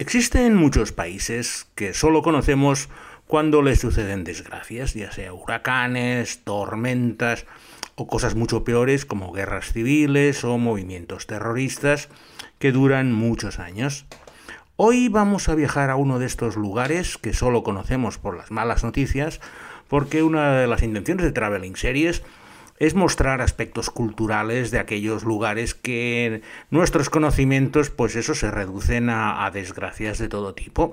Existen muchos países que solo conocemos cuando les suceden desgracias, ya sea huracanes, tormentas o cosas mucho peores como guerras civiles o movimientos terroristas que duran muchos años. Hoy vamos a viajar a uno de estos lugares que solo conocemos por las malas noticias, porque una de las intenciones de Traveling Series es mostrar aspectos culturales de aquellos lugares que nuestros conocimientos, pues eso, se reducen a, desgracias de todo tipo.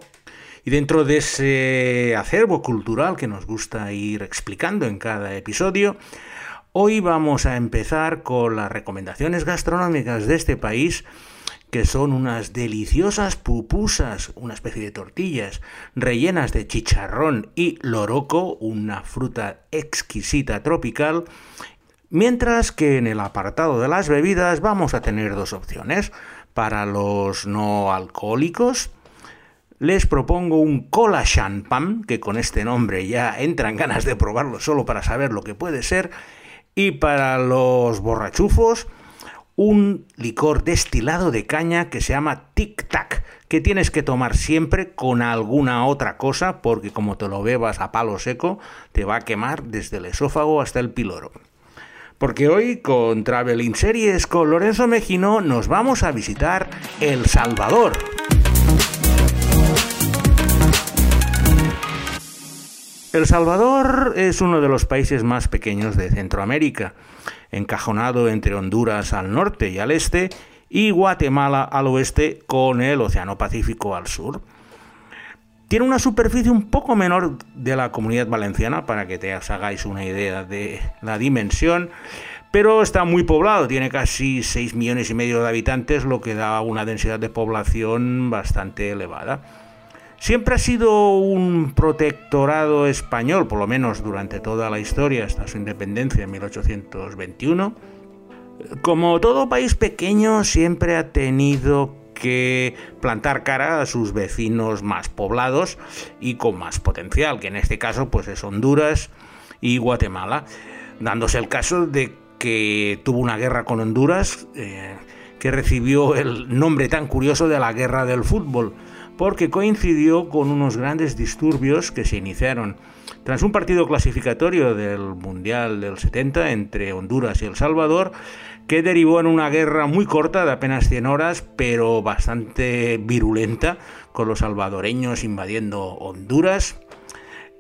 Y dentro de ese acervo cultural que nos gusta ir explicando en cada episodio, hoy vamos a empezar con las recomendaciones gastronómicas de este país que son unas deliciosas pupusas, una especie de tortillas rellenas de chicharrón y loroco, una fruta exquisita tropical, Mientras que en el apartado de las bebidas vamos a tener dos opciones. Para los no alcohólicos, les propongo un cola champagne, que con este nombre ya entran ganas de probarlo solo para saber lo que puede ser. Y para los borrachufos, un licor destilado de caña que se llama Tic Tac, que tienes que tomar siempre con alguna otra cosa, porque como te lo bebas a palo seco, te va a quemar desde el esófago hasta el piloro porque hoy con Traveling Series con Lorenzo Mejino nos vamos a visitar El Salvador. El Salvador es uno de los países más pequeños de Centroamérica, encajonado entre Honduras al norte y al este y Guatemala al oeste con el Océano Pacífico al sur. Tiene una superficie un poco menor de la comunidad valenciana, para que te hagáis una idea de la dimensión, pero está muy poblado, tiene casi 6 millones y medio de habitantes, lo que da una densidad de población bastante elevada. Siempre ha sido un protectorado español, por lo menos durante toda la historia, hasta su independencia en 1821. Como todo país pequeño, siempre ha tenido que plantar cara a sus vecinos más poblados y con más potencial, que en este caso pues es Honduras y Guatemala, dándose el caso de que tuvo una guerra con Honduras eh, que recibió el nombre tan curioso de la guerra del fútbol, porque coincidió con unos grandes disturbios que se iniciaron tras un partido clasificatorio del Mundial del 70 entre Honduras y El Salvador, que derivó en una guerra muy corta de apenas 100 horas, pero bastante virulenta, con los salvadoreños invadiendo Honduras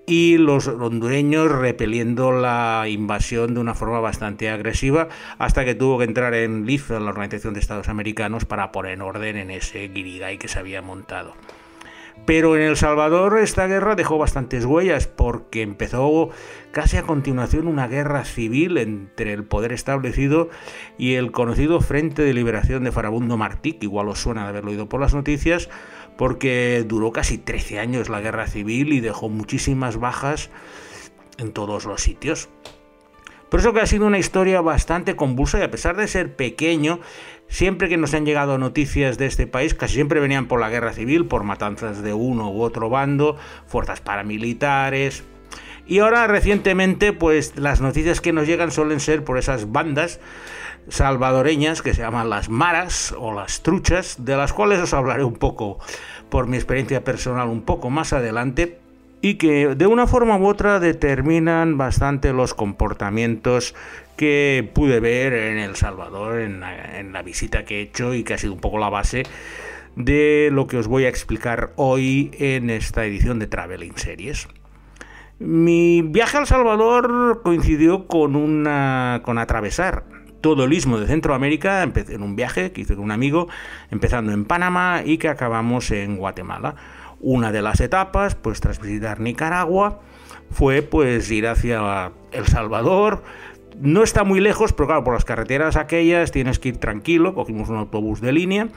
y los hondureños repeliendo la invasión de una forma bastante agresiva, hasta que tuvo que entrar en LIF, la Organización de Estados Americanos, para poner orden en ese guirigay que se había montado. Pero en El Salvador esta guerra dejó bastantes huellas porque empezó casi a continuación una guerra civil entre el poder establecido y el conocido Frente de Liberación de Farabundo Martí, que igual os suena de haberlo oído por las noticias, porque duró casi 13 años la guerra civil y dejó muchísimas bajas en todos los sitios. Por eso que ha sido una historia bastante convulsa y a pesar de ser pequeño, siempre que nos han llegado noticias de este país, casi siempre venían por la guerra civil, por matanzas de uno u otro bando, fuerzas paramilitares. Y ahora recientemente, pues las noticias que nos llegan suelen ser por esas bandas salvadoreñas que se llaman las maras o las truchas, de las cuales os hablaré un poco por mi experiencia personal un poco más adelante y que de una forma u otra determinan bastante los comportamientos que pude ver en El Salvador en la, visita que he hecho y que ha sido un poco la base de lo que os voy a explicar hoy en esta edición de Traveling Series. Mi viaje a El Salvador coincidió con una con atravesar todo el istmo de Centroamérica en un viaje que hice con un amigo, empezando en Panamá y que acabamos en Guatemala. Una de las etapas, pues tras visitar Nicaragua, fue pues ir hacia El Salvador. No está muy lejos, pero claro, por las carreteras aquellas tienes que ir tranquilo. Cogimos un autobús de línea,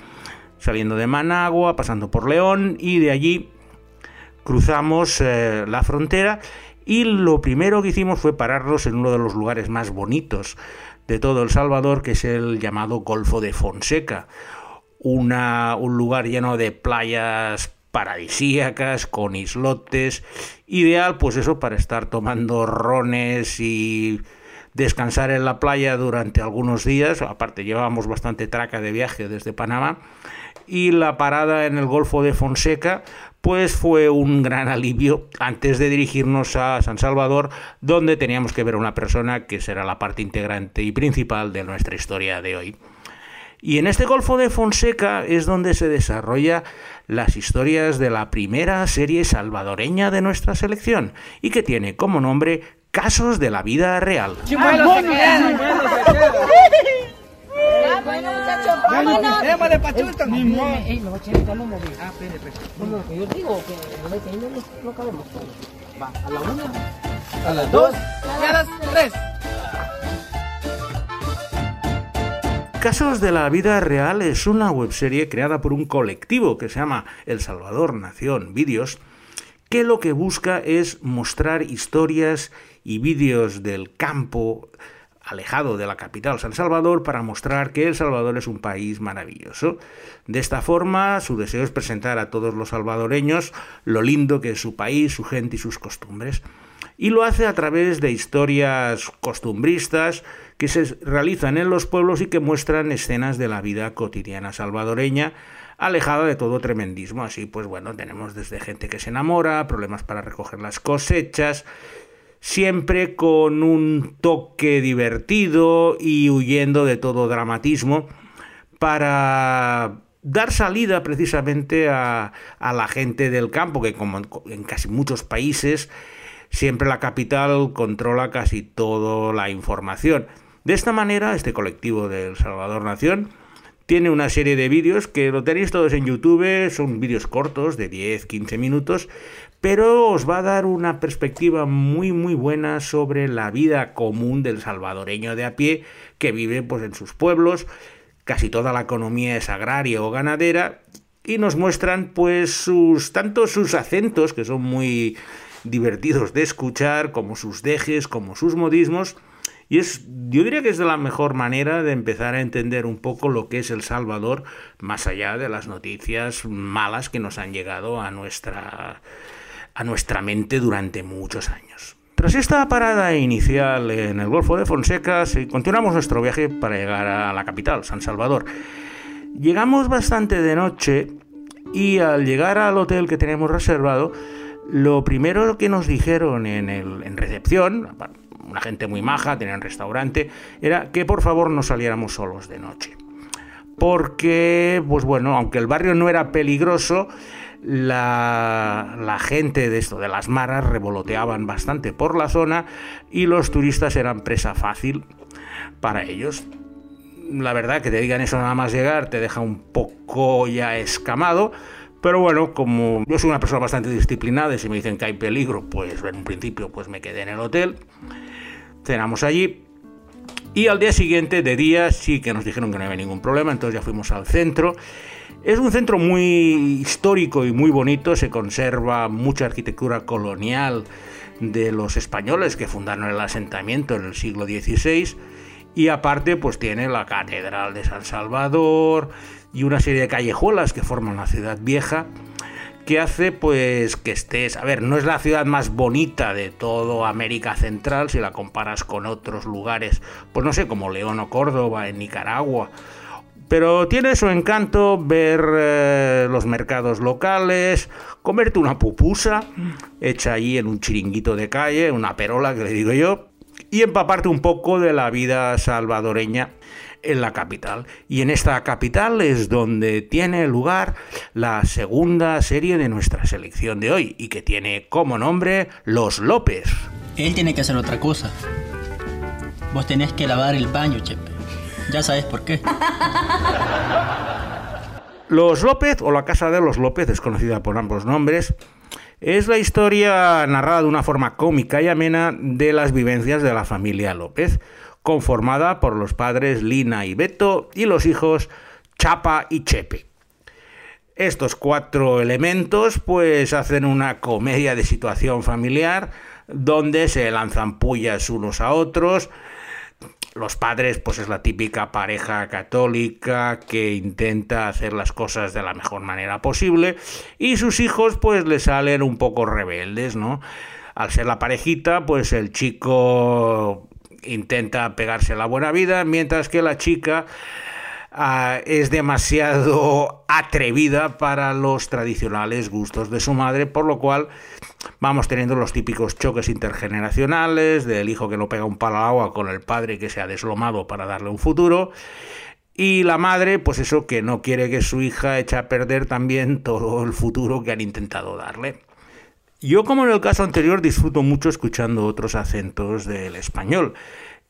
saliendo de Managua, pasando por León y de allí cruzamos eh, la frontera y lo primero que hicimos fue pararnos en uno de los lugares más bonitos de todo El Salvador, que es el llamado Golfo de Fonseca, una, un lugar lleno de playas paradisíacas, con islotes, ideal pues eso para estar tomando rones y descansar en la playa durante algunos días, aparte llevábamos bastante traca de viaje desde Panamá, y la parada en el Golfo de Fonseca pues fue un gran alivio antes de dirigirnos a San Salvador, donde teníamos que ver a una persona que será la parte integrante y principal de nuestra historia de hoy. Y en este Golfo de Fonseca es donde se desarrolla las historias de la primera serie salvadoreña de nuestra selección y que tiene como nombre Casos de la vida real. Ah, a la una. A las dos y a las tres. Casos de la vida real es una webserie creada por un colectivo que se llama El Salvador Nación Vídeos, que lo que busca es mostrar historias y vídeos del campo alejado de la capital San Salvador para mostrar que El Salvador es un país maravilloso. De esta forma, su deseo es presentar a todos los salvadoreños lo lindo que es su país, su gente y sus costumbres. Y lo hace a través de historias costumbristas que se realizan en los pueblos y que muestran escenas de la vida cotidiana salvadoreña, alejada de todo tremendismo. Así pues, bueno, tenemos desde gente que se enamora, problemas para recoger las cosechas, siempre con un toque divertido y huyendo de todo dramatismo para dar salida precisamente a, la gente del campo, que como en casi muchos países, siempre la capital controla casi toda la información. De esta manera, este colectivo del Salvador Nación tiene una serie de vídeos que lo tenéis todos en YouTube, son vídeos cortos de 10-15 minutos, pero os va a dar una perspectiva muy muy buena sobre la vida común del salvadoreño de a pie que vive pues en sus pueblos, casi toda la economía es agraria o ganadera y nos muestran pues sus tanto sus acentos que son muy divertidos de escuchar, como sus dejes, como sus modismos y es, yo diría que es de la mejor manera de empezar a entender un poco lo que es El Salvador, más allá de las noticias malas que nos han llegado a nuestra, a nuestra mente durante muchos años. Tras esta parada inicial en el Golfo de Fonseca, continuamos nuestro viaje para llegar a la capital, San Salvador. Llegamos bastante de noche y al llegar al hotel que teníamos reservado, lo primero que nos dijeron en, el, en recepción, una gente muy maja, tenían restaurante, era que por favor no saliéramos solos de noche. Porque, pues bueno, aunque el barrio no era peligroso, la, gente de esto, de las maras, revoloteaban bastante por la zona y los turistas eran presa fácil para ellos. La verdad que te digan eso nada más llegar te deja un poco ya escamado, pero bueno, como yo soy una persona bastante disciplinada y si me dicen que hay peligro, pues en un principio pues me quedé en el hotel cenamos allí. Y al día siguiente, de día, sí que nos dijeron que no había ningún problema, entonces ya fuimos al centro. Es un centro muy histórico y muy bonito, se conserva mucha arquitectura colonial de los españoles que fundaron el asentamiento en el siglo XVI y aparte pues tiene la Catedral de San Salvador y una serie de callejuelas que forman la ciudad vieja que hace pues que estés, a ver, no es la ciudad más bonita de todo América Central si la comparas con otros lugares, pues no sé, como León o Córdoba en Nicaragua. Pero tiene su encanto ver eh, los mercados locales, comerte una pupusa hecha allí en un chiringuito de calle, una perola que le digo yo, y empaparte un poco de la vida salvadoreña en la capital. Y en esta capital es donde tiene lugar la segunda serie de nuestra selección de hoy y que tiene como nombre Los López. Él tiene que hacer otra cosa. Vos tenés que lavar el baño, Chepe. Ya sabes por qué. Los López, o la Casa de los López, es conocida por ambos nombres, es la historia narrada de una forma cómica y amena de las vivencias de la familia López, conformada por los padres Lina y Beto y los hijos Chapa y Chepe. Estos cuatro elementos pues hacen una comedia de situación familiar donde se lanzan pullas unos a otros. Los padres pues es la típica pareja católica que intenta hacer las cosas de la mejor manera posible y sus hijos pues le salen un poco rebeldes, ¿no? Al ser la parejita pues el chico intenta pegarse la buena vida, mientras que la chica ah, es demasiado atrevida para los tradicionales gustos de su madre, por lo cual vamos teniendo los típicos choques intergeneracionales del hijo que no pega un palo al agua con el padre que se ha deslomado para darle un futuro. Y la madre, pues eso, que no quiere que su hija eche a perder también todo el futuro que han intentado darle. Yo, como en el caso anterior, disfruto mucho escuchando otros acentos del español.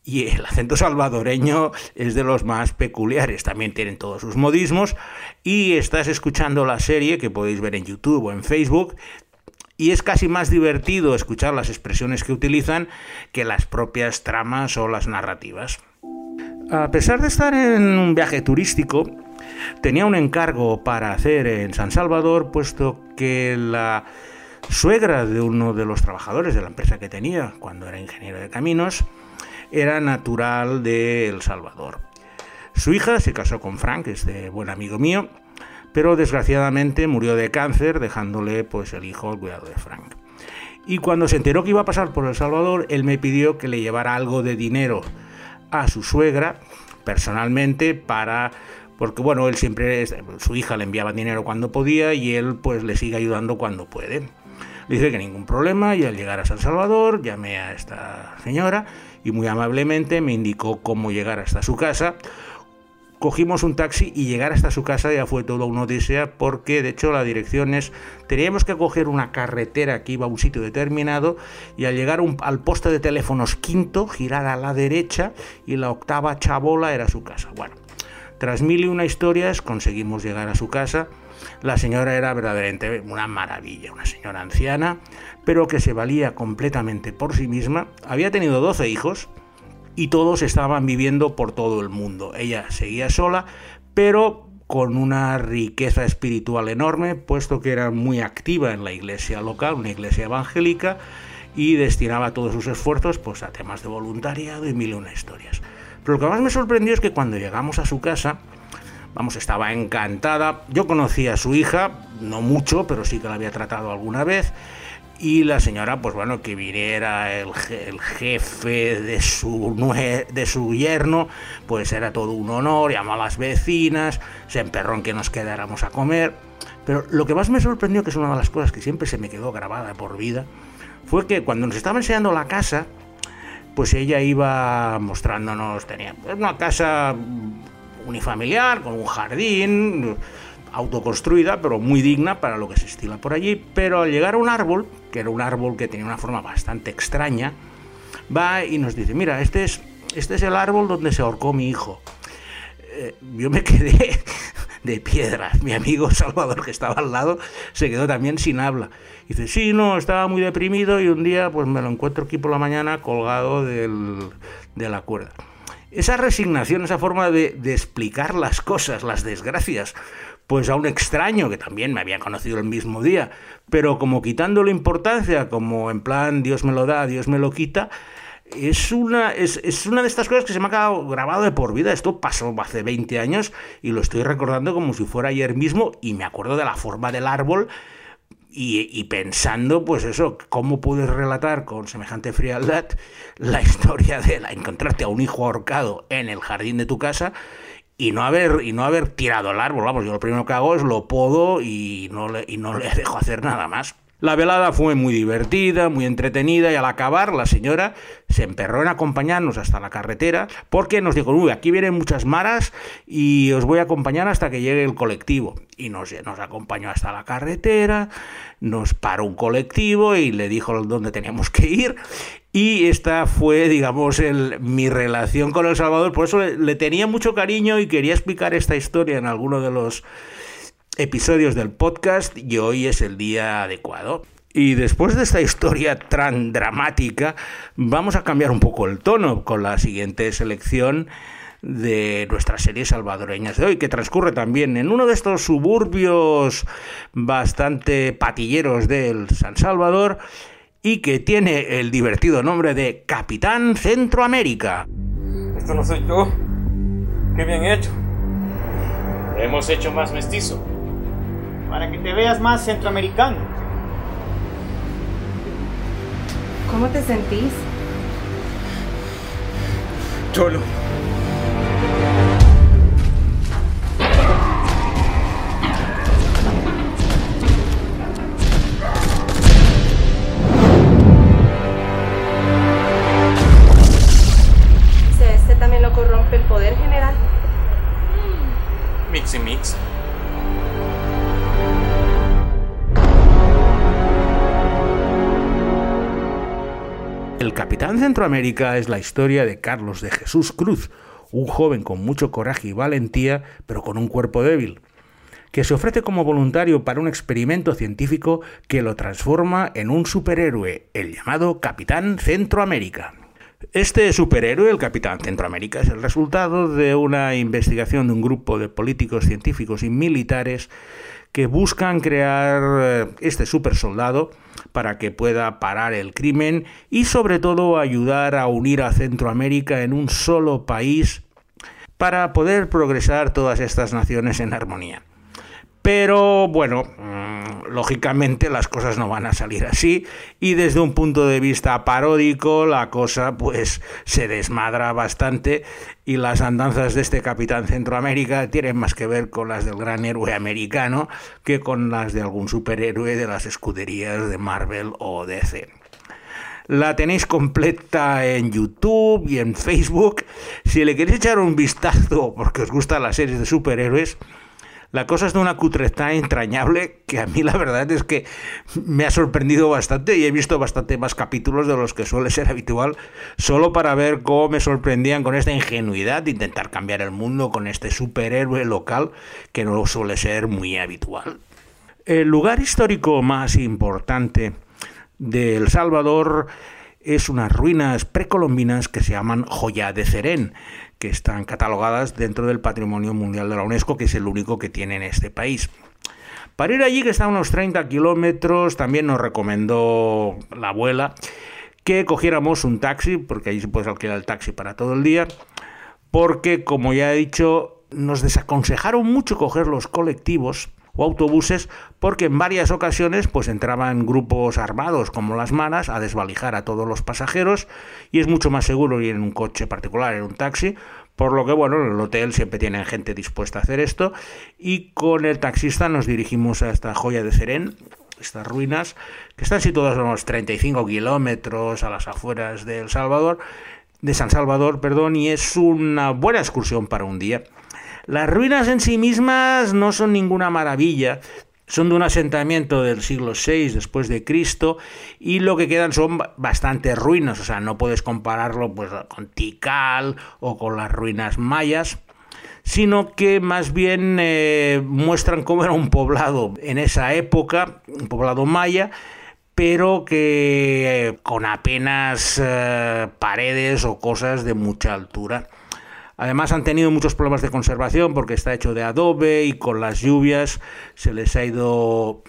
Y el acento salvadoreño es de los más peculiares, también tienen todos sus modismos. Y estás escuchando la serie que podéis ver en YouTube o en Facebook. Y es casi más divertido escuchar las expresiones que utilizan que las propias tramas o las narrativas. A pesar de estar en un viaje turístico, tenía un encargo para hacer en San Salvador, puesto que la suegra de uno de los trabajadores de la empresa que tenía cuando era ingeniero de caminos era natural de El Salvador. Su hija se casó con Frank, este buen amigo mío, pero desgraciadamente murió de cáncer, dejándole pues el hijo al cuidado de Frank. Y cuando se enteró que iba a pasar por El Salvador, él me pidió que le llevara algo de dinero a su suegra personalmente para porque bueno, él siempre su hija le enviaba dinero cuando podía y él pues le sigue ayudando cuando puede. Le dije que ningún problema y al llegar a San Salvador llamé a esta señora y muy amablemente me indicó cómo llegar hasta su casa. Cogimos un taxi y llegar hasta su casa ya fue todo una odisea porque de hecho la dirección es teníamos que coger una carretera que iba a un sitio determinado y al llegar al poste de teléfonos quinto girar a la derecha y la octava chabola era su casa. Bueno, tras mil y una historias conseguimos llegar a su casa la señora era verdaderamente una maravilla, una señora anciana, pero que se valía completamente por sí misma. Había tenido 12 hijos y todos estaban viviendo por todo el mundo. Ella seguía sola, pero con una riqueza espiritual enorme, puesto que era muy activa en la iglesia local, una iglesia evangélica, y destinaba todos sus esfuerzos pues, a temas de voluntariado y mil y una historias. Pero lo que más me sorprendió es que cuando llegamos a su casa, Vamos, estaba encantada. Yo conocía a su hija, no mucho, pero sí que la había tratado alguna vez. Y la señora, pues bueno, que viniera el, jefe de su, de su yerno, pues era todo un honor, llamó a las vecinas, se emperró en que nos quedáramos a comer. Pero lo que más me sorprendió, que es una de las cosas que siempre se me quedó grabada por vida, fue que cuando nos estaba enseñando la casa, pues ella iba mostrándonos, tenía una casa unifamiliar, con un jardín, autoconstruida, pero muy digna para lo que se estila por allí. Pero al llegar a un árbol, que era un árbol que tenía una forma bastante extraña, va y nos dice, mira, este es, este es el árbol donde se ahorcó mi hijo. Eh, yo me quedé de piedra. Mi amigo Salvador, que estaba al lado, se quedó también sin habla. dice, sí, no, estaba muy deprimido y un día pues me lo encuentro aquí por la mañana colgado de la cuerda esa resignación, esa forma de, explicar las cosas, las desgracias, pues a un extraño que también me había conocido el mismo día, pero como quitando la importancia, como en plan Dios me lo da, Dios me lo quita, es una, es, es, una de estas cosas que se me ha quedado grabado de por vida. Esto pasó hace 20 años y lo estoy recordando como si fuera ayer mismo y me acuerdo de la forma del árbol y, pensando, pues eso, cómo puedes relatar con semejante frialdad la historia de la, encontrarte a un hijo ahorcado en el jardín de tu casa y no haber y no haber tirado el árbol. Vamos, yo lo primero que hago es lo podo y no le, y no le dejo hacer nada más. La velada fue muy divertida, muy entretenida y al acabar la señora se emperró en acompañarnos hasta la carretera porque nos dijo, uy, aquí vienen muchas maras y os voy a acompañar hasta que llegue el colectivo. Y nos, acompañó hasta la carretera, nos paró un colectivo y le dijo dónde teníamos que ir. Y esta fue, digamos, el, mi relación con El Salvador. Por eso le tenía mucho cariño y quería explicar esta historia en alguno de los episodios del podcast y hoy es el día adecuado. Y después de esta historia tan dramática, vamos a cambiar un poco el tono con la siguiente selección de nuestras series salvadoreñas de hoy, que transcurre también en uno de estos suburbios bastante patilleros del San Salvador y que tiene el divertido nombre de Capitán Centroamérica. Esto no soy yo. Qué bien hecho. hemos hecho más mestizo para que te veas más centroamericano. ¿Cómo te sentís? Cholo. ¿Se este también lo corrompe el poder general? Mix y mix. Capitán Centroamérica es la historia de Carlos de Jesús Cruz, un joven con mucho coraje y valentía, pero con un cuerpo débil, que se ofrece como voluntario para un experimento científico que lo transforma en un superhéroe, el llamado Capitán Centroamérica. Este superhéroe, el Capitán Centroamérica, es el resultado de una investigación de un grupo de políticos, científicos y militares que buscan crear eh, este supersoldado para que pueda parar el crimen y sobre todo ayudar a unir a Centroamérica en un solo país para poder progresar todas estas naciones en armonía. Pero bueno, mm, lógicamente las cosas no van a salir así y desde un punto de vista paródico la cosa pues se desmadra bastante y las andanzas de este capitán Centroamérica tienen más que ver con las del gran héroe americano que con las de algún superhéroe de las escuderías de Marvel o DC. La tenéis completa en YouTube y en Facebook. Si le queréis echar un vistazo porque os gustan las series de superhéroes, la cosa es de una cutreta entrañable que a mí la verdad es que me ha sorprendido bastante y he visto bastante más capítulos de los que suele ser habitual solo para ver cómo me sorprendían con esta ingenuidad de intentar cambiar el mundo con este superhéroe local que no suele ser muy habitual. El lugar histórico más importante de El Salvador es unas ruinas precolombinas que se llaman Joya de Cerén, que están catalogadas dentro del Patrimonio Mundial de la UNESCO, que es el único que tiene en este país. Para ir allí, que está a unos 30 kilómetros, también nos recomendó la abuela que cogiéramos un taxi, porque allí se puede alquilar el taxi para todo el día, porque, como ya he dicho, nos desaconsejaron mucho coger los colectivos o autobuses porque en varias ocasiones pues entraban grupos armados como las manas a desvalijar a todos los pasajeros y es mucho más seguro ir en un coche particular, en un taxi, por lo que bueno, en el hotel siempre tienen gente dispuesta a hacer esto y con el taxista nos dirigimos a esta joya de Cerén, estas ruinas que están situadas a unos 35 kilómetros a las afueras de El Salvador, de San Salvador, perdón, y es una buena excursión para un día. Las ruinas en sí mismas no son ninguna maravilla, son de un asentamiento del siglo VI después de Cristo y lo que quedan son bastantes ruinas, o sea, no puedes compararlo pues, con Tikal o con las ruinas mayas, sino que más bien eh, muestran cómo era un poblado en esa época, un poblado maya, pero que eh, con apenas eh, paredes o cosas de mucha altura. Además han tenido muchos problemas de conservación porque está hecho de adobe y con las lluvias se les ha ido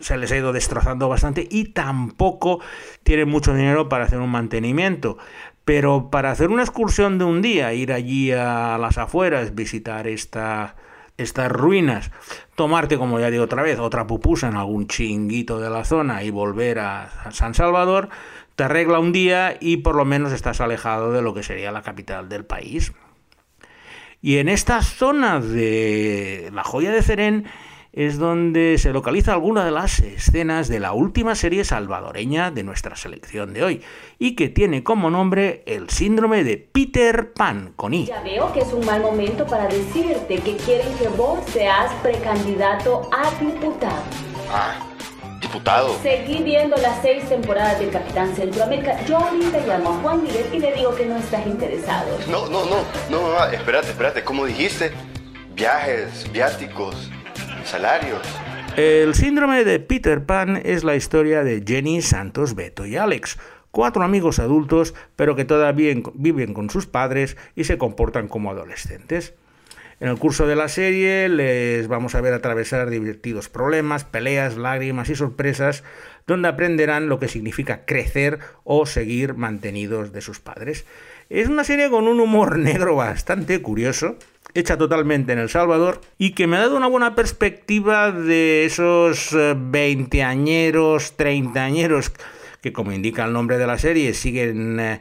se les ha ido destrozando bastante y tampoco tienen mucho dinero para hacer un mantenimiento. Pero para hacer una excursión de un día, ir allí a las afueras, visitar esta, estas ruinas, tomarte, como ya digo otra vez, otra pupusa en algún chinguito de la zona y volver a San Salvador, te arregla un día y por lo menos estás alejado de lo que sería la capital del país. Y en esta zona de la joya de Cerén es donde se localiza alguna de las escenas de la última serie salvadoreña de nuestra selección de hoy y que tiene como nombre el síndrome de Peter Pan con I. Ya veo que es un mal momento para decirte que quieren que vos seas precandidato a diputado. Ah, diputado. Seguí viendo las seis temporadas del Capitán Centroamérica. Yo ahorita llamo a Juan Miguel y le digo que no estás interesado. No, no, no, no, mamá, espérate, espérate, ¿cómo dijiste? Viajes, viáticos, salarios. El síndrome de Peter Pan es la historia de Jenny, Santos, Beto y Alex, cuatro amigos adultos, pero que todavía viven con sus padres y se comportan como adolescentes. En el curso de la serie les vamos a ver atravesar divertidos problemas, peleas, lágrimas y sorpresas, donde aprenderán lo que significa crecer o seguir mantenidos de sus padres. Es una serie con un humor negro bastante curioso, hecha totalmente en El Salvador y que me ha dado una buena perspectiva de esos eh, veinteañeros, treintañeros que como indica el nombre de la serie siguen eh,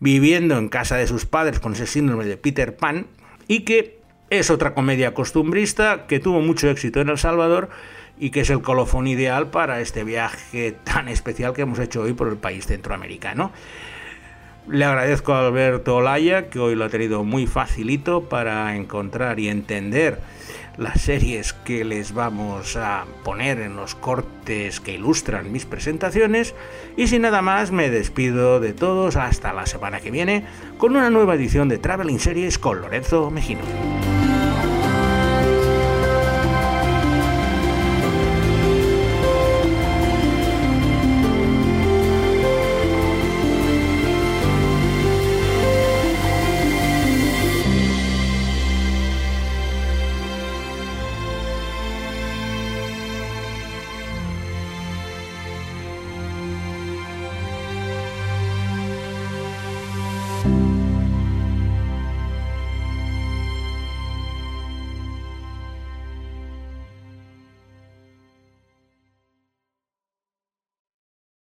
viviendo en casa de sus padres con ese síndrome de Peter Pan y que es otra comedia costumbrista que tuvo mucho éxito en El Salvador y que es el colofón ideal para este viaje tan especial que hemos hecho hoy por el país centroamericano. Le agradezco a Alberto Olaya, que hoy lo ha tenido muy facilito para encontrar y entender las series que les vamos a poner en los cortes que ilustran mis presentaciones. Y sin nada más, me despido de todos hasta la semana que viene con una nueva edición de Traveling Series con Lorenzo Mejino.